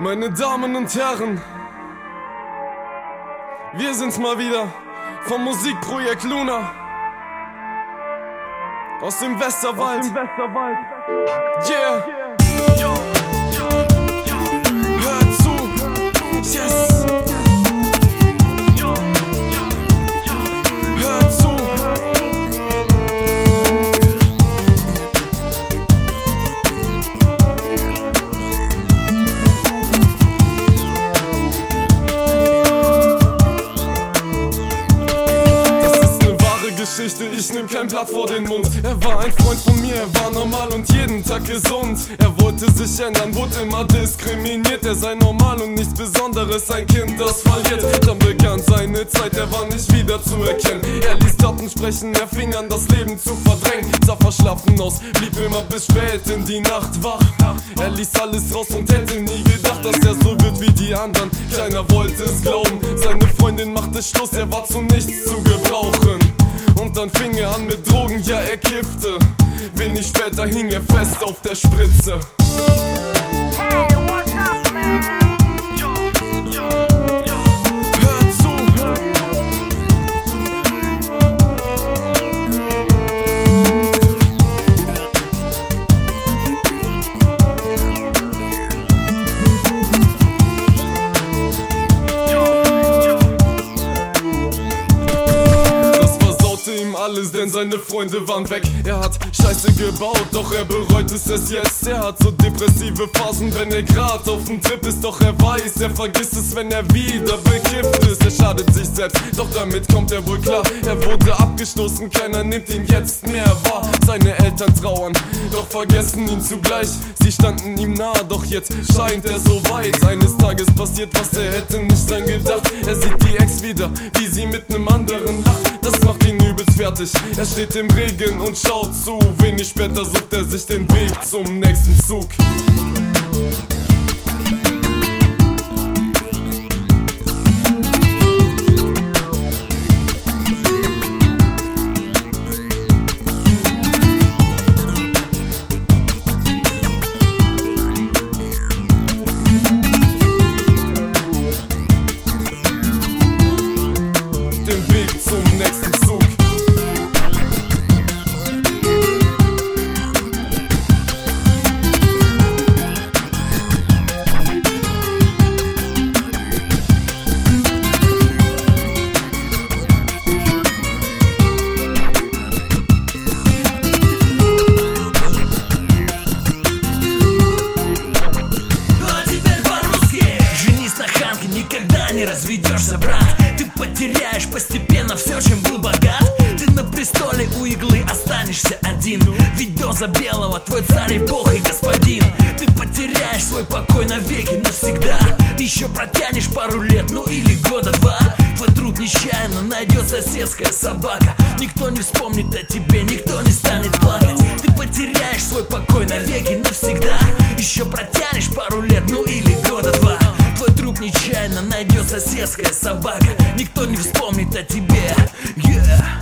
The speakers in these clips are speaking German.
Meine Damen und Herren, wir sind's mal wieder vom Musikprojekt Luna aus dem Westerwald. Aus dem Westerwald. Yeah. Hört ich nehm kein Blatt vor den Mund. Er war ein Freund von mir, er war normal und jeden Tag gesund. Er wollte sich ändern, wurde immer diskriminiert. Er sei normal und nichts Besonderes, ein Kind, das verliert. Dann begann seine Zeit, er war nicht wieder zu erkennen. Er ließ Taten sprechen, er fing an, das Leben zu verdrängen. Sah verschlafen aus, blieb immer bis spät in die Nacht wach. Er ließ alles raus und hätte nie gedacht, dass er so wird wie die anderen. Keiner wollte es glauben, seine Freundin machte Schluss, er war zu nichts zu gebrauchen. Dann fing er an mit Drogen, ja er kiffte. Wenig später hing er fest auf der Spritze. Denn seine Freunde waren weg. Er hat Scheiße gebaut, doch er bereut es erst jetzt. Er hat so depressive Phasen, wenn er grad auf dem Trip ist. Doch er weiß, er vergisst es, wenn er wieder bekifft ist. Er schadet sich selbst, doch damit kommt er wohl klar. Er wurde abgestoßen, keiner nimmt ihn jetzt mehr wahr. Seine Eltern trauern, doch vergessen ihn zugleich. Sie standen ihm nahe, doch jetzt scheint er so weit. Eines Tages passiert, was er hätte nicht dran gedacht. Er sieht die Ex wieder, fertig. Er steht im Regen und schaut zu. Wenig später sucht er sich den Weg zum nächsten Zug. Разведешься, брат. Ты потеряешь постепенно все, чем был богат. Ты на престоле у иглы останешься один. Ведь доза белого твой царь и бог и господин. Ты потеряешь свой покой навеки навсегда. Еще протянешь пару лет, ну или года два. Твой труд нечаянно найдет соседская собака. Никто не вспомнит о тебе, никто не станет плакать. Ты потеряешь свой покой навеки навсегда. Еще протянешь пару лет, ну или Нечаянно найдет соседская собака Никто не вспомнит о тебе yeah.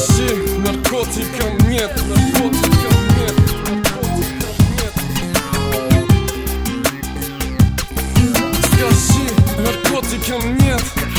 Скажи, наркотикам нет, наркотикам нет, наркотикам нет. Скажи, наркотикам нет.